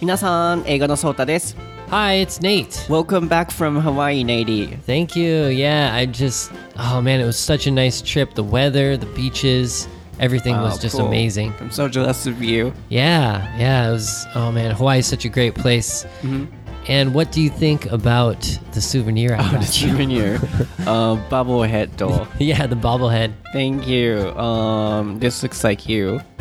皆さん、英語のソータです。 Hi, it's Nate. Welcome back from Hawaii, Nady. Thank you. Yeah, I just, oh man, it was such a nice trip. The weather, the beaches, everything was just cool. amazing. I'm so jealous of you. Yeah, yeah, it was, oh man, Hawaii is such a great place. And what do you think about the souvenir I The got you? souvenir. uh, bobblehead doll. Yeah, the bobblehead. Thank you. Um, this looks like you.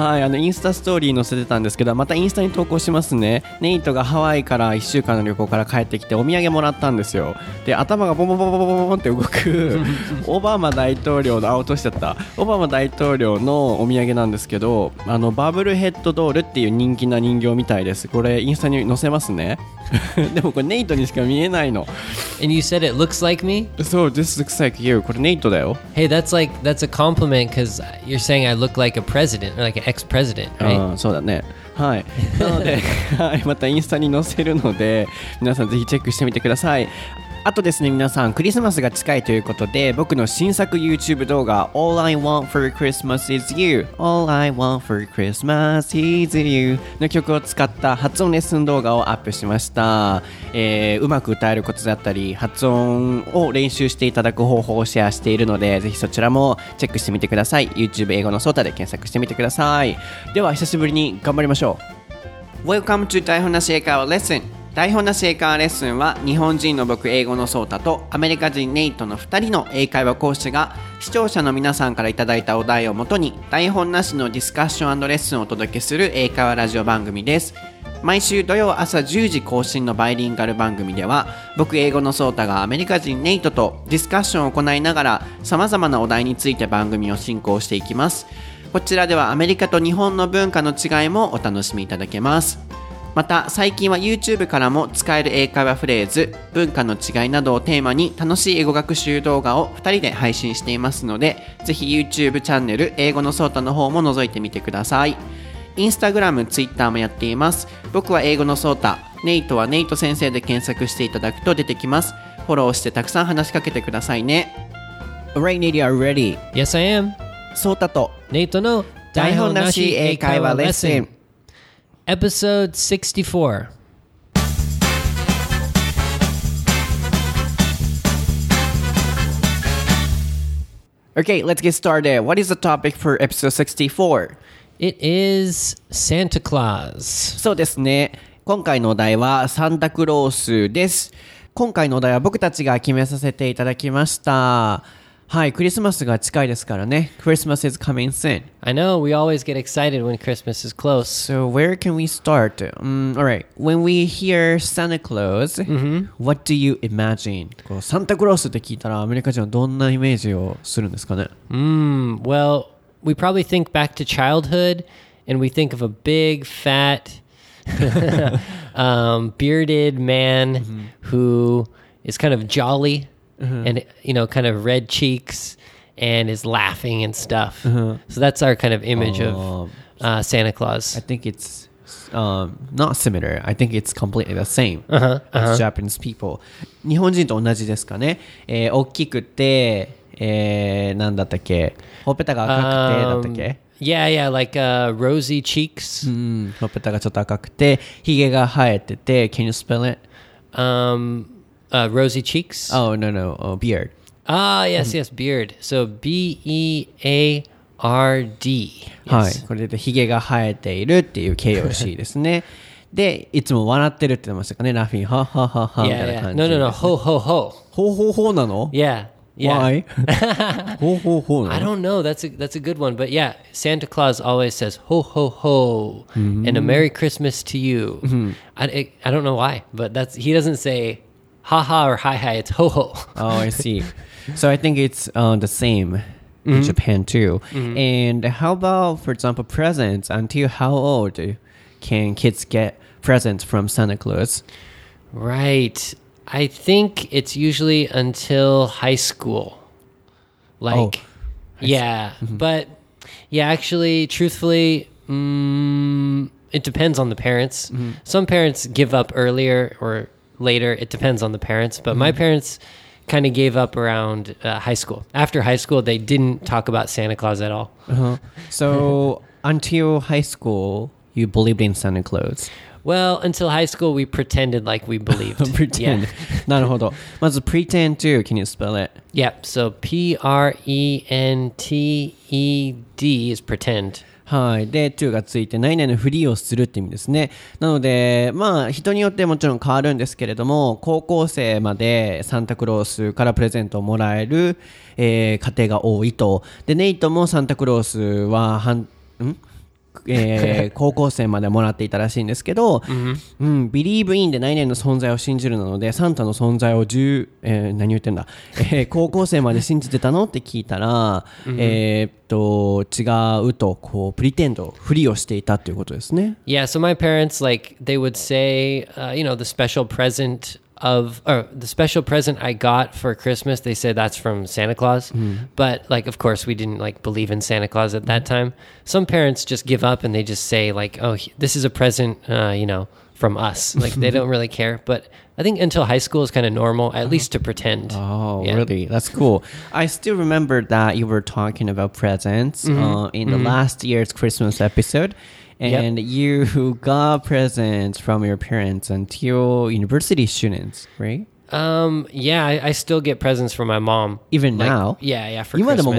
はい、あのインスタストーリー載せてたんですけどまたインスタに投稿しますね。ネイトがハワイから1週間の旅行から帰ってきてお土産もらったんですよ。で頭がボンボンボンボンボンボンって動く オバマ大統領のあ落としちゃった。オバマ大統領のお土産なんですけどあのバブルヘッドドールっていう人気な人形みたいです。これインスタに載せますね。でもこれネイトにしか見えないの。And you said it looks like me? そう This looks like you これネイトだよ。Hey, that's like, that's a compliment because you're saying I look like a president like an ex president, right? うんそうだね。はい。なので、はい、またインスタに載せるので皆さんぜひチェックしてみてくださいあとですね皆さんクリスマスが近いということで僕の新作 YouTube 動画 All I Want for Christmas is You All I Want for Christmas is You の曲を使った発音レッスン動画をアップしました、えーうまく歌えるコツだったり発音を練習していただく方法をシェアしているのでぜひそちらもチェックしてみてください。YouTube 英語のソータで検索してみてください。では久しぶりに頑張りましょう。Welcome to 台本なし英会話レッスン台本なし英会話レッスンは日本人の僕英語のソータとアメリカ人ネイトの2人の英会話講師が視聴者の皆さんからいただいたお題をもとに台本なしのディスカッションレッスンをお届けする英会話ラジオ番組です。毎週土曜朝10時更新のバイリンガル番組では僕英語のソータがアメリカ人ネイトとディスカッションを行いながら様々なお題について番組を進行していきます。こちらではアメリカと日本の文化の違いもお楽しみいただけます。また最近は YouTube からも使える英会話フレーズ文化の違いなどをテーマに楽しい英語学習動画を2人で配信していますのでぜひ YouTube チャンネル英語のソータの方も覗いてみてください。インスタグラム、ツイッターもやっています。僕は英語のソータネイトはネイト先生で検索していただくと出てきます。フォローしてたくさん話しかけてくださいね。Alright, Nady, are you ready? Yes, I am. ソータと Nate no 台本なし英会話レッスン Episode 64. Okay, let's get started. What is the topic for episode 64? It is Santa Claus. そうですね。今回のお題はサンタクロースです。今回のお題は僕たちが決めさせていただきました。はい、クリスマスが近いですからね。Christmas is coming soon. I know we always get excited when Christmas is close. So where can we start? Um, alright, when we hear Santa Claus, what do you imagine? こうサンタクロースって聞いたらアメリカ人はどんなイメージをするんですかね Mm, well, we probably think back to childhood and we think of a big, fat, um, bearded man who is kind of jolly and, you know, kind of red cheeks and is laughing and stuff. So that's our kind of image of uh, Santa Claus. I think it's um, not similar. I think it's completely the same as Japanese people. 日本人と同じですかね。えー大きくて、えー、なんだったっけほっぺたが赤くてだったっ Um, け yeah, yeah, like uh, rosy cheeks. うん、ほっぺたがちょっと赤くて、ひげが生えてて、Can you spell it? Um, uh, rosy cheeks. Oh, no, no, oh, beard. Ah, yes, yes, beard. So B E A R D. はい Yes.。これでひげが生えているっていう形容詞ですね。で、いつも笑ってるって言ってましたかね、ラフィン、はっはっはっはみた Yeah, いな yeah. 感じ No, で no, す no. ね。 Ho, ho, ho. ほうほうほうなの Yeah. Yeah. Why? ほうほうほうな I の don't know. That's a that's a good one, but yeah, Santa Claus always says "ho ho ho" and a Merry Christmas to you. I, I I don't know why, but that's he doesn't say "ha ha" or "hi hi." It's "ho ho." Oh, I see. so I think it's uh, the same in Japan too. And how about, for example, presents? Until how old can kids get presents from Santa Claus? Right. I think it's usually until high school. Like, yeah, but yeah, actually, truthfully, mm, it depends on the parents. Some parents give up earlier or later. It depends on the parents. But my parents kind of gave up around uh, high school. After high school, they didn't talk about Santa Claus at all. So until high school, you believed in Santa Claus? Well, until high school, we pretended like we believed. pretend. Yeah. なるほど。まず pretend to, can you spell it? Yep. So P R E N T E D is pretend. はい。で、to がついて、何々のフリーをするって意味ですね。なので、まあ、人によってもちろん変わるんですけれども、高校生までサンタクロースからプレゼントをもらえる、えー家庭が多いと。で、ネイトもサンタクロースは、はん、ん？えー 高校生までもらっていたらしいんですけど、うん、believe in で何々の存在を信じるなので、サンタの存在を10、えー何言ってんだ、えー高校生まで信じてたのって聞いたら、えーっと、違うと、こう、プリテンド、ふりをしていたということですね。Yeah. So my parents, like, they would say, uh, you know, the special present of, or the special present I got for Christmas, they said that's from Santa Claus. Hmm. But, like, of course, we didn't, like, believe in Santa Claus at that hmm. time. Some parents just give up and they just say, like, oh, this is a present, uh, you know, from us. Like, they don't really care. But I think until high school is kind of normal, at uh-huh. least to pretend. Oh, Yeah. really? That's cool. I still remember that you were talking about presents mm-hmm. uh, in the mm-hmm. last year's Christmas episode and yep. you got presents from your parents until university students, right? Um, yeah, I, I, still get presents from my mom. Even like, now? Yeah, yeah, for Christmas.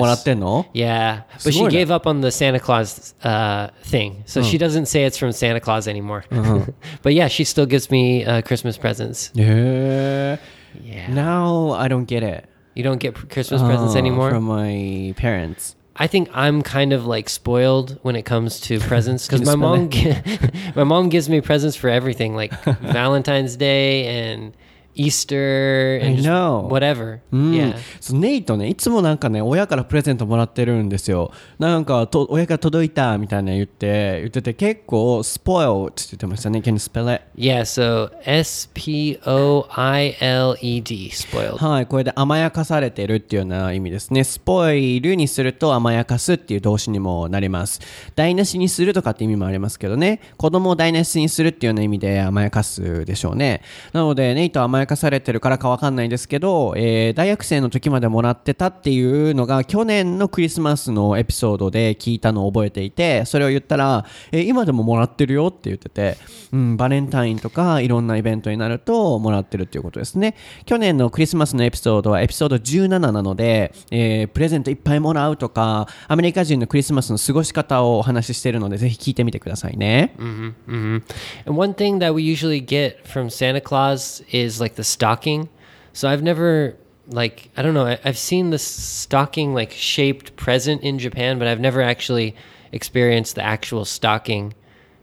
Yeah, but she gave up on the Santa Claus uh, thing, so she hmm. doesn't say it's from Santa Claus anymore. Uh-huh. But yeah, she still gives me uh, Christmas presents. Yeah. yeah. Now I don't get it. You don't get Christmas presents oh, anymore? From my parents. I think I'm kind of like spoiled when it comes to presents. Because my mom, my mom gives me presents for everything, like Valentine's Day and Easter and I just know. whatever. うん Yeah. そうネイトねいつもなんかね親からプレゼントもらってるんですよなんかと親から届いたみたいな言って言ってて結構 spoiled って言ってましたね Can you spell it? Yeah, so S P O I L E D, spoiled. はいこれで甘やかされてるっていうような意味ですねスポイルにすると甘やかすっていう動詞にもなります台無しにするとかって意味もありますけどね子供を台無しにするっていうような意味で甘やかすでしょうねなのでネイトは甘やかされてるからかわかんないんですけど、えー大学生の時までもらってたっていうのが去年のクリスマスのエピソードで聞いたのを覚えていてそれを言ったら、えー今でももらってるよって言ってて、うん、バレンタインとかいろんなイベントになるともらってるっていうことですね。去年のクリスマスのエピソードはエピソード17なので、えープレゼントいっぱいもらうとかアメリカ人のクリスマスの過ごし方をお話ししてるのでぜひ聞いてみてくださいね、hmm And one thing that we usually get from Santa Claus is like the stocking. So I've never like I don't know. I, I've seen the stocking like shaped present in Japan, but I've never actually experienced the actual stocking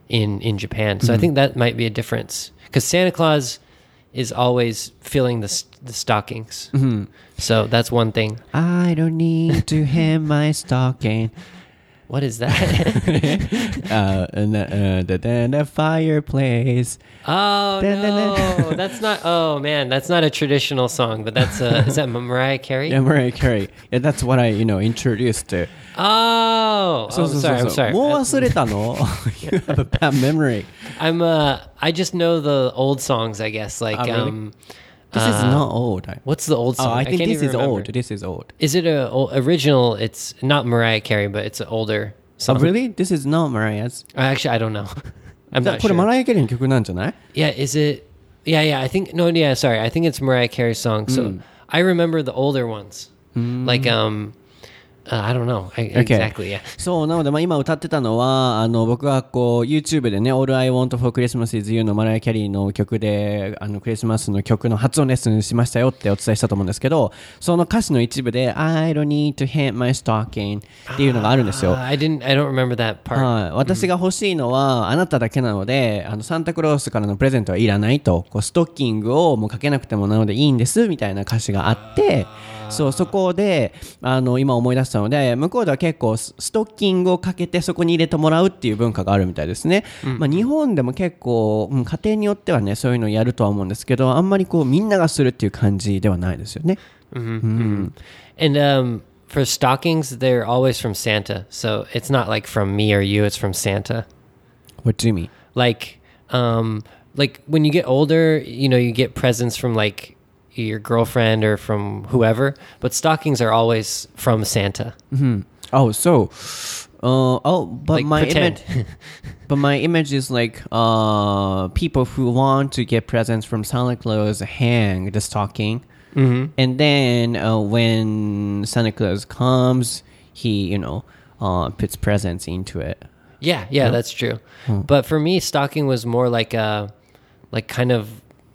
in in Japan. So I mm-hmm. think that might be a difference because Santa Claus is always filling the the stockings. Mm-hmm. So that's one thing. I don't need to hem my stocking What is that? uh, and the, uh, the, the, the fireplace oh Dun, dun, dun. no, that's not. Oh man, that's not a traditional song. But that's uh, is that Mariah Carey? Yeah, Mariah Carey. Yeah, that's what I, you know, introduced to. Oh, oh, そう I'm そうそう sorry. そう I'm sorry. もう忘れたの ?You have a bad memory. I'm uh, I just know the old songs. I guess like Ah, really? um, This is Uh, not old. I- what's the old Oh, song? I think can't this even is remember. old. This is old. Is it a o- original? It's not Mariah Carey, but it's an older Oh, song. really? This is not Mariah's. Uh, Actually, I don't know. I'm だ not これ sure. マライア・キャリーの曲なんじゃない Yeah, is it? Yeah, yeah. I think no. Yeah, sorry. I think it's Mariah Carey's song. So Hmm. I remember the older ones, like um, uh, I don't know I, Okay. exactly. Yeah. そう、なので、まあ、今歌ってたのは、あの、僕がこう、YouTube でね、All I Want for Christmas is You のマライア・キャリーの曲で、あの、クリスマスの曲の発音レッスンしましたよってお伝えしたと思うんですけど、その歌詞の一部で、I don't need to hang my stocking っていうのがあるんですよ Uh,。I didn't. I don't remember that part. はい、私が欲しいのはあなただけなのであのサンタクロースからのプレゼントはいらないとこうストッキングをもうかけなくてもなのでいいんですみたいな歌詞があってそうそこであの今思い出したので向こうでは結構スストッキングをかけてそこに入れてもらうっていう文化があるみたいですね、まあ、日本でも結構、うん家庭によってはねそういうのやるとは思うんですけどあんまりこうみんながするっていう感じではないですよね And um, for stockings, they're always from Santa. So it's not like from me or you. It's from Santa. What do you mean? Like um, like when you get older, you know, you get presents from like your girlfriend or from whoever. But stockings are always from Santa. Oh, so Uh, oh, but Like my image, but my image is like uh, people who want to get presents from Santa Claus hang the stocking, Mm-hmm. and then uh, when Santa Claus comes, he you know uh, puts presents into it. Yeah, yeah, that's true. But for me, stocking was more like a, like kind of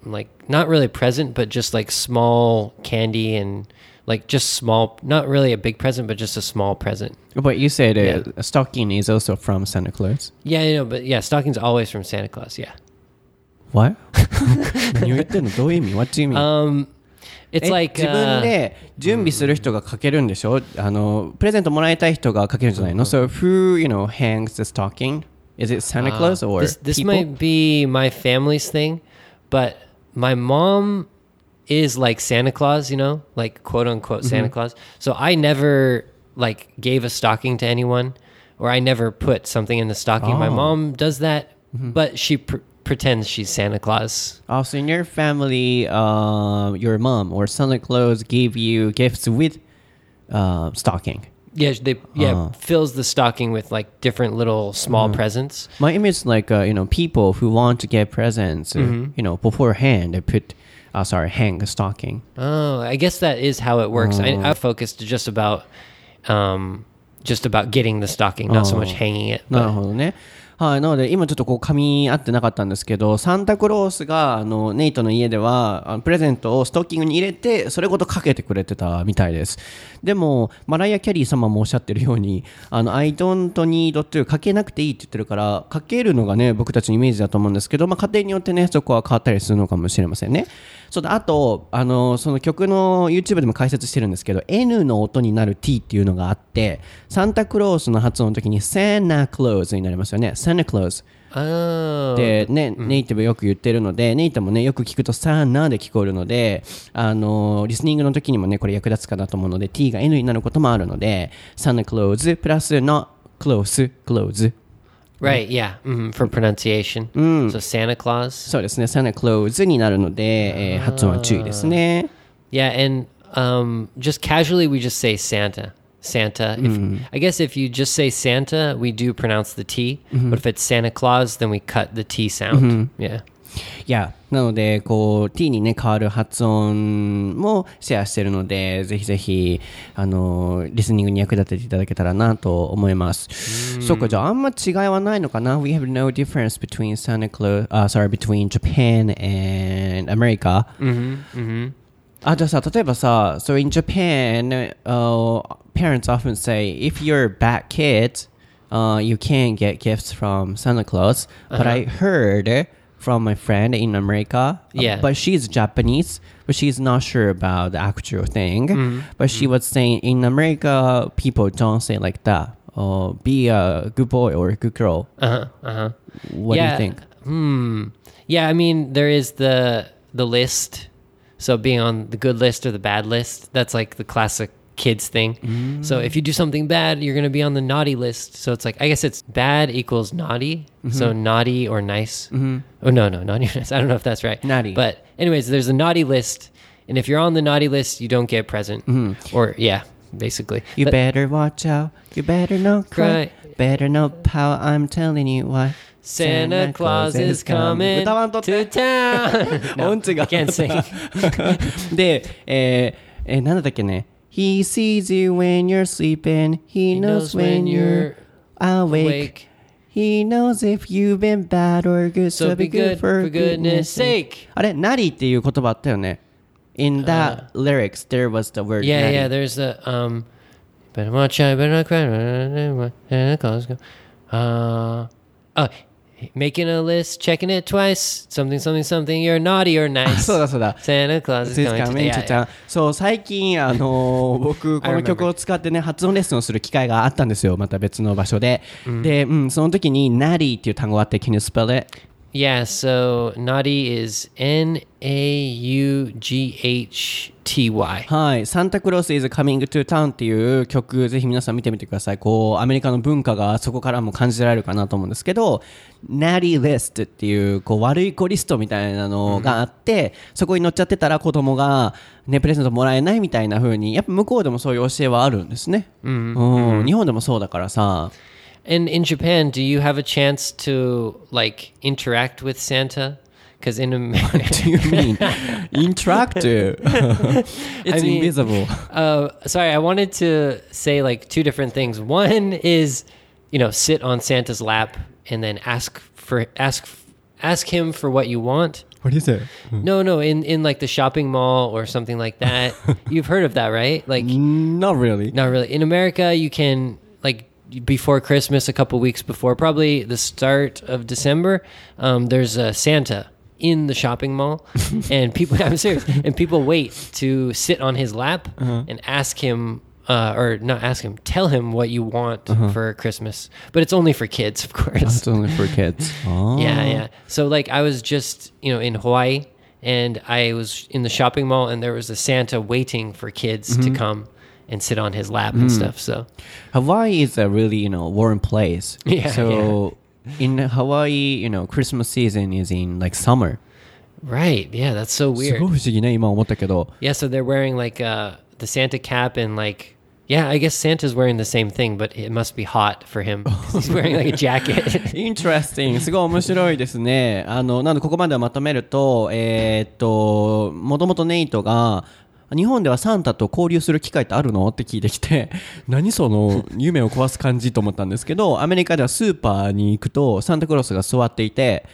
like not really present, but just like small candy and like just small, not really a big present, but just a small present. But you said uh, Yeah. a stocking is also from Santa Claus. Yeah, you know, but yeah, stocking's always from Santa Claus. Yeah. What? 何を言ってんのどういう意味 ?What do you mean? Um, it's え like 自分 uh, で準備する人がかけるんでしょ、あのプレゼントもらいたい人がかけるんじゃないの、So who you know hangs the stocking? Is it Santa Claus or this this people? might be my family's thing, but my mom is like Santa Claus, you know, like quote unquote Santa Claus. So I never like gave a stocking to anyone, or I never put something in the stocking. My Oh. mom does that, but she pr- pretends she's Santa Claus. Oh, so in your family, uh, your mom or Santa Claus gave you gifts with uh, stocking. Yeah, they yeah Oh. fills the stocking with like different little small presents. My image is like uh, you know people who want to get presents, uh, you know beforehand they put, uh, sorry, hang a stocking. Oh, I guess that is how it works. I, I focused just about, um, just about getting the stocking, not so much Oh. hanging it. なる But ほどね。 はい、なので今ちょっとこう噛み合ってなかったんですけどサンタクロースがあのネイトの家ではあのプレゼントをストッキングに入れてそれごとかけてくれてたみたいです。でもマライア・キャリー様もおっしゃってるようにあの I don't need to かけなくていいって言ってるからかけるのがね僕たちのイメージだと思うんですけど、まあ、家庭によってねそこは変わったりするのかもしれませんね。そうだあとあのその曲の YouTube でも解説してるんですけど N の音になる T っていうのがあってサンタクロースの発音の時に Santa Claus になりますよね。Santa Claus oh, で、ねネイティブよく言ってるのでネイティブもねよく聞くとサナで聞こえるのであのリスニングの時にもねこれ役立つかなと思うので T が N になることもあるので Santa Claus プラスの close close right, yeah, hmm for pronunciation. So Santa Claus. そうですね Santa Claus になるので、えー発音は注意ですね Yeah, and um, just casually we just say Santa. Santa. If, I guess if you just say Santa, we do pronounce the T. But if it's Santa Claus, then we cut the T sound. Yeah. いやなのでこう T にね変わる発音もシェアしてるのでぜひぜひあのリスニングに役立てていただけたらなと思いますそうかじゃああんま違いはないのかな We have no difference between Santa Claus、uh, sorry between Japan and America あじゃあさ例えばさ So in Japan、uh, parents often say if you're a bad kid uh, you can get gifts from Santa Claus but I heard from my friend in America uh, Yeah. but she's Japanese but she's not sure about the actual thing but she was saying in America people don't say like that uh, be a good boy or a good girl Uh huh. Uh huh. what yeah. do you think Hmm. Yeah, I mean, there is the the list. So being on the good list or the bad list, that's like the classic kids thing. So if you do something bad, you're going to be on the naughty list. So it's like I guess it's bad equals naughty. So naughty or nice. Oh no, no, naughty or nice. I don't know if that's right. Naughty. But anyways, there's a naughty list, and if you're on the naughty list, you don't get a present. Or yeah, basically. You But- better watch out. You better not cry. Cry. Better not pout. I'm telling you why. Santa Claus is coming 歌わんとって to town. No, 音痴が I can't sing. で、えー、えー、なんだったっけね He sees you when you're sleeping. He, He knows knows when when you're you're awake. awake. He knows if you've been bad or good. So, So be good, for, goodness sake. あれ、ナリっていう言葉あったよね。In that lyrics, there was the word Yeah, ナリ yeah. There's a um. Better watch out. Better not cry. Santa Claus go. Uh, oh, making a list, checking it twice. Something, something, something. You're naughty or あ nice. そうだそうだ。Santa Claus is coming to yeah, to town. そう最近あのー僕この曲を使ってね発音レッスンをする機会があったんですよまた別の場所で、で、うん、その時に Natty っていう単語があって Can you spell it? Yeah, so naughty is N A U G H T Y. はい、サンタクロース is coming to town っていう曲、ぜひ皆さん見てみてください。こう、アメリカの文化がそこからも感じられるかなと思うんですけど、Natty List っていう、こう、悪い子リストみたいなのがあって、そこに載っちゃってたら子供が、ね、プレゼントもらえないみたいな風に、やっぱ向こうでもそういう教えはあるんですね。うん。日本でもそうだからさ、And in Japan, do you have a chance to like interact with Santa? Because in America, what do you mean interactive? it's mean- invisible. uh, sorry, I wanted to say like two different things. One is, you know, sit on Santa's lap and then ask for ask ask him for what you want. What is it? No, no, in in like the shopping mall or something like that. You've heard of that, right? Like Not really. Not really. In America, you can like before Christmas, a couple weeks before, probably the start of December. Um, there's a Santa in the shopping mall, and people. I'm serious. And people wait to sit on his lap and ask him. Uh, or not ask him, tell him what you want for Christmas. But it's only for kids, of course. It's only for kids. Oh. Yeah, yeah. So like I was just, you know, in Hawaii and I was in the shopping mall and there was a Santa waiting for kids to come and sit on his lap and stuff. So Hawaii is a really, you know, warm place. Yeah, So in Hawaii, you know, Christmas season is in like summer. right, yeah, that's so す weird. ごい不思議ね、今思ったけど。 Yeah, so they're wearing like uh the Santa cap and like yeah, I guess Santa's wearing the same thing, but it must be hot for him. 'cause He's wearing like a jacket. Interesting. すごい面白いですね。あの、なのでここまでをまとめると、えーっと、もともとネイトが、 日本ではサンタと交流する機会ってあるの？って聞いてきて、何その夢を壊す感じと思ったんですけど、アメリカではスーパーに行くとサンタクロースが座っていて、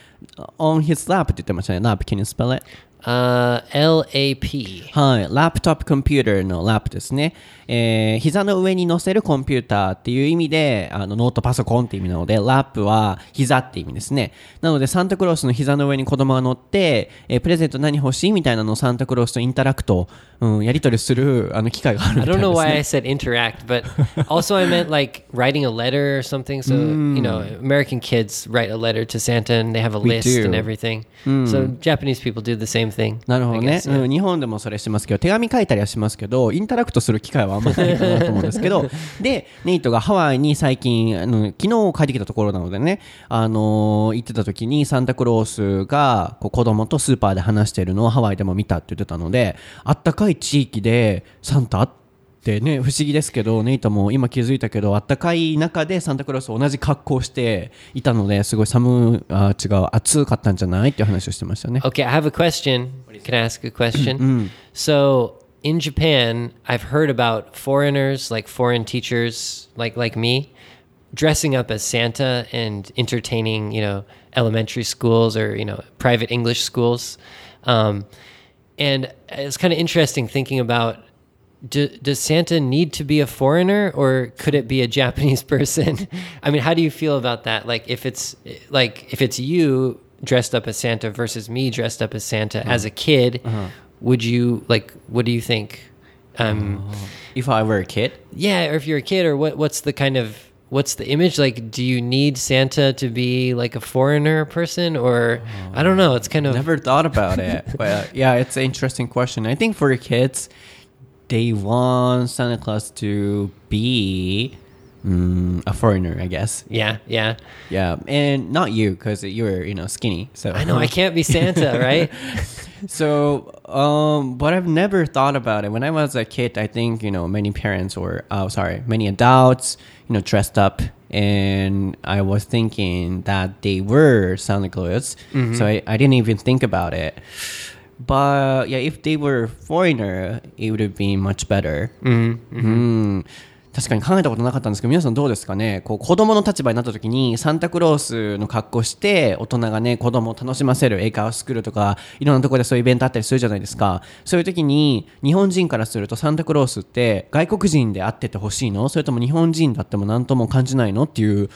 on his lap って言ってましたね。lap, can you spell it? Uh L A P. はい。ラップトップコンピューターのラップですね。えー、膝の上に乗せるコンピューターっていう意味で、あの、ノートパソコンって意味なので、ラップは膝って意味ですね。なので、サンタクロースの膝の上に子供が乗って、えープレゼント何欲しいみたいなのをサンタクロースとインタラクト、うん、やり取りする、あの、機会があるみ I たい don't です know why I ね。said interact, but also I meant like writing a letter or something. So, you know, American kids write a letter to Santa and they have a list and everything. So, Japanese people do the same thing. なるほどね、guess, yeah. うん。日本でもそれしてますけど、手紙書いたりはしますけど、インタラクトする機会はあんまないかなと思うんですけど、で、ネイトがハワイに最近、あの昨日帰ってきたところなのでね、あのー行ってた時にサンタクロースがこう子供とスーパーで話してるのをハワイでも見たって言ってたので、あったかい地域でサンタあってね、不思議ですけど、ネイトも今気づいたけど、あったかい中でサンタクロース同じ格好をしていたので、すごい寒、あ違う、暑かったんじゃないっていう話をしてましたね。Okay, I have a question. Can I ask a question? So, in Japan, I've heard about foreigners, like foreign teachers, like like me, dressing up as Santa and entertaining, you know, elementary schools or you know, private English schools. Um, and it's kind of interesting thinking about do, does Santa need to be a foreigner or could it be a Japanese person? I mean, how do you feel about that? Like if it's like if it's you dressed up as Santa versus me dressed up as Santa as a kid, would you like what do you think? Um If I were a kid? yeah, or if you're a kid or what what's the kind of what's the image like do you need Santa to be like a foreigner person or I don't know, it's kind of Never thought about it. but yeah, it's an interesting question. I think for kids, they want Santa Claus to be mm, a foreigner, I guess. yeah, yeah. Yeah, and not you because you're you know skinny. So I know I can't be Santa, right? So, um, but I've never thought about it. When I was a kid, I think you know many parents or oh sorry, many adults you know dressed up, and I was thinking that they were Santa Claus. So I, I didn't even think about it. But yeah, if they were foreigner, it would have been much better. うん確かに考えたことなかったんですけど皆さんどうですかね？こう子供の立場になった時にサンタクロースの格好して大人がね子供を楽しませる英会話スクールとかいろんなところでそういうイベントあったりするじゃないですか。そういう時に日本人からするとサンタクロースって外国人であっててほしいの？それとも日本人だっても何とも感じないの？っていう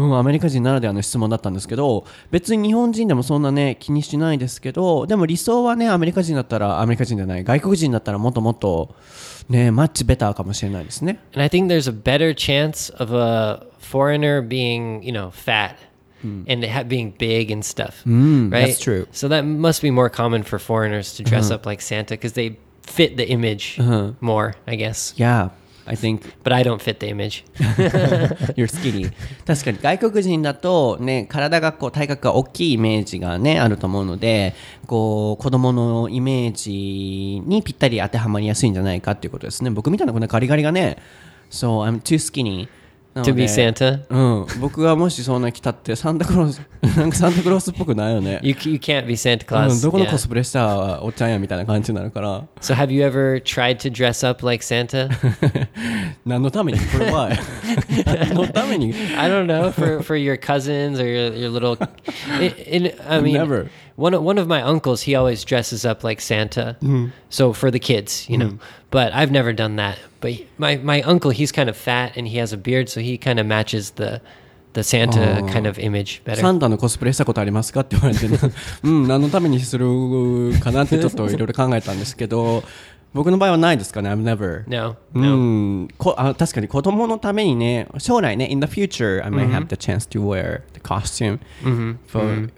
うん、アメリカ人ならではの質問だったんですけど別に日本人でもそんなね気にしないですけどでも理想はねアメリカ人だったらアメリカ人じゃない外国人だったらもっともっとねマッチベターかもしれないですね And I think there's a better chance of a foreigner being, you know, fat and ha- being big and stuff. right? that's true. So that must be more common for foreigners to dress up like Santa because they fit the image more, I guess. Yeah I think. But I don't fit the image. you're skinny. 確かに。外国人だとね体がこう体格が大きいイメージがねあると思うのでこう子供のイメージにぴったり当てはまりやすいんじゃないかっていうことですね。僕みたいなこんなガリガリがね So I'm too skinny. To で be Santa? うん、僕がもしそんな着たってサンタクロースなんかサンタクロースっぽくないよね You, you can't be Santa う Claus. ん、どこの yeah. コスプレしたらおっちゃんやみたいな感じになるから So have you ever tried to dress up like Santa? 何のためにこれは何のために I don't know for for your cousins or your, your little. In, in, I mean, Never. one of- one of my uncles he always dresses up like Santa. So for the kids, you know. But I've never done that. But he- my my uncle he's kind of fat and he has a beard, so he kind of matches the the Santa kind of image サ better. ンタのコスプレしたことありますかって言われてなうん何のためにするかなってちょっといろいろ考えたんですけど僕の場合はないですかね I've never No, う no. んこあ確かに子供のためにね将来ね in the future I might have the chance to wear the costume for,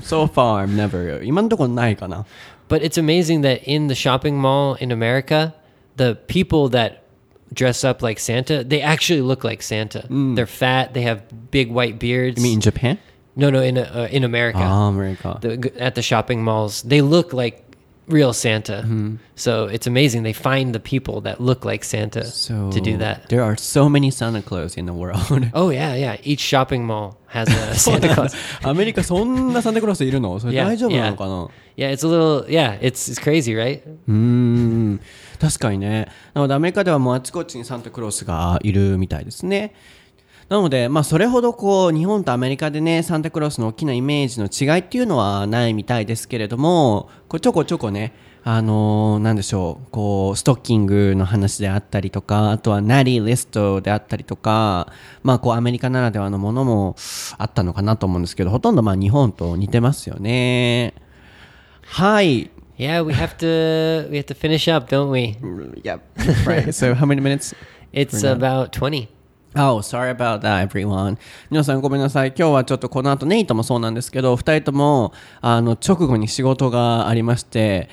so far I've never 今のところないかな but it's amazing that in the shopping mall in America, the people that dress up like Santa, they actually look like Santa. Mm. They're fat. They have big white beards. You mean in Japan? No, no, in uh, in America. Oh, America. The, at the shopping malls, they look like real Santa. Mm-hmm. So it's amazing they find the people that look like Santa So to do that. There are so many Santa Claus in the world. Oh yeah, yeah. Each shopping mall has a Santa Claus. アメリカそんなサンタクロースいるのそれ Yeah, 大丈夫なのかな Yeah, it's a little. Yeah, it's it's crazy, right? うーん確かにねなのでアメリカではもうあちこちにサンタクロースがいるみたいですね なので、まあ、それほどこう日本とアメリカでねサンタクロースの大きなイメージの違いっていうのはないみたいですけれどもこうちょこちょこねあのーなんでしょうこうストッキングの話であったりとかあとはナリーリストであったりとかまあこうアメリカならではのものもあったのかなと思うんですけどほとんどまあ日本と似てますよねはい Yeah, we have to we have to finish up, don't we? Yep. Right. so how many minutes? It's about twenty. Oh, sorry about that, everyone. 皆さんごめんなさい。今日はちょっとこの後ネイトもそうなんですけど、二人ともあの直後に仕事がありまして、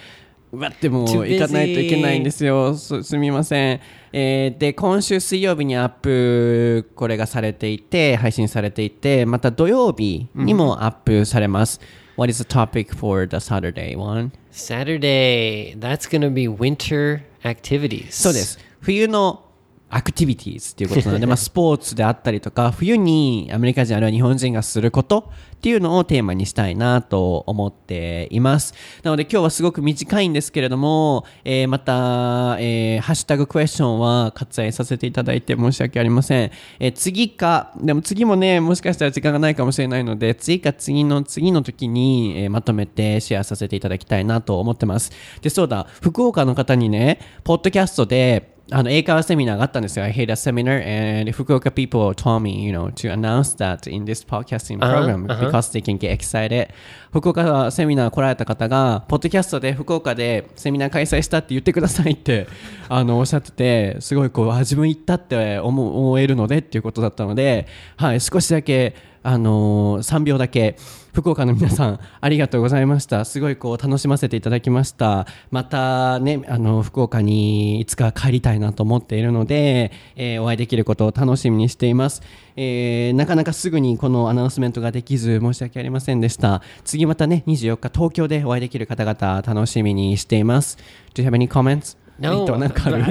うわってもう.行かないといけないんですよ。すすみません。えーで、今週水曜日にアップ、これがされていて、配信されていて、また土曜日にもアップされます。What is the topic for the Saturday one? Saturday. That's gonna be winter activities. そうです。冬のアクティビティーズっていうことなので、まあ、スポーツであったりとか、冬にアメリカ人あるいは日本人がすることっていうのをテーマにしたいなと思っています。なので今日はすごく短いんですけれども、えーまた、えーハッシュタグクエスチョンは割愛させていただいて申し訳ありません。えー次か、でも次もね、もしかしたら時間がないかもしれないので、次か次の次の時に、えーまとめてシェアさせていただきたいなと思ってます。で、そうだ、福岡の方にね、ポッドキャストで、あの英会話セミナーがあったんですよ。I hate a seminar and Fukuoka people told me, you know, to announce that in this podcasting program because they can get excited. 福岡セミナー来られた方が、ポッドキャストで福岡でセミナー開催したって言ってくださいって あのおっしゃってて、すごいこう、あ自分行ったって思えるのでっていうことだったので、はい、少しだけ、あのー3秒だけ福岡の皆さんありがとうございましたすごいこう楽しませていただきましたまたねあの福岡にいつか帰りたいなと思っているので、えーお会いできることを楽しみにしています、えーなかなかすぐにこのアナウンスメントができず申し訳ありませんでした次またね24日東京でお会いできる方々楽しみにしています Do you have any comments? No, I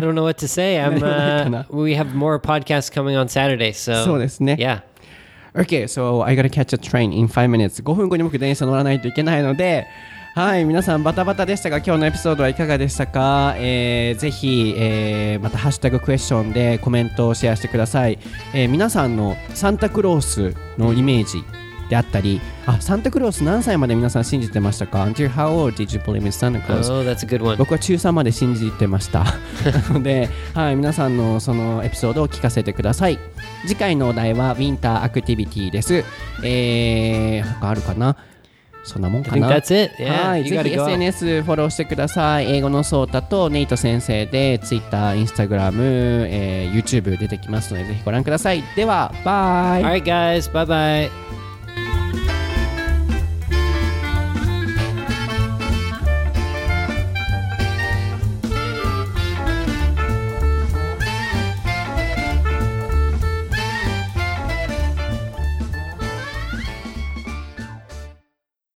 don't know what to say. I'm. Uh, な we have more podcasts coming on Saturday, so そうですね yeah. Okay, so I gotta catch a train in 5 minutes. 5分後に僕電車乗らないといけないので、はい、皆さんバタバタでしたが、今日のエピソードはいかがでしたか、えーぜひ、えーまたハッシュタグクエスチョンでコメントをシェアしてください。えー皆さんのサンタクロースのイメージであったり、あ、サンタクロース何歳まで皆さん信じてましたか ?Until how old did you believe in Santa Claus? Oh, that's a good one. 僕は中3まで信じてましたなの で、はい、皆さんのそのエピソードを聞かせてください次回のお題はウィンターアクティビティですえー、他あるかな？そんなもんかな？Yeah, はい、ぜひ. SNS フォローしてください。英語のソータとネイト先生で Twitter、Instagram、えー YouTube 出てきますのでぜひご覧ください。では、バイ All right, guys. Bye bye.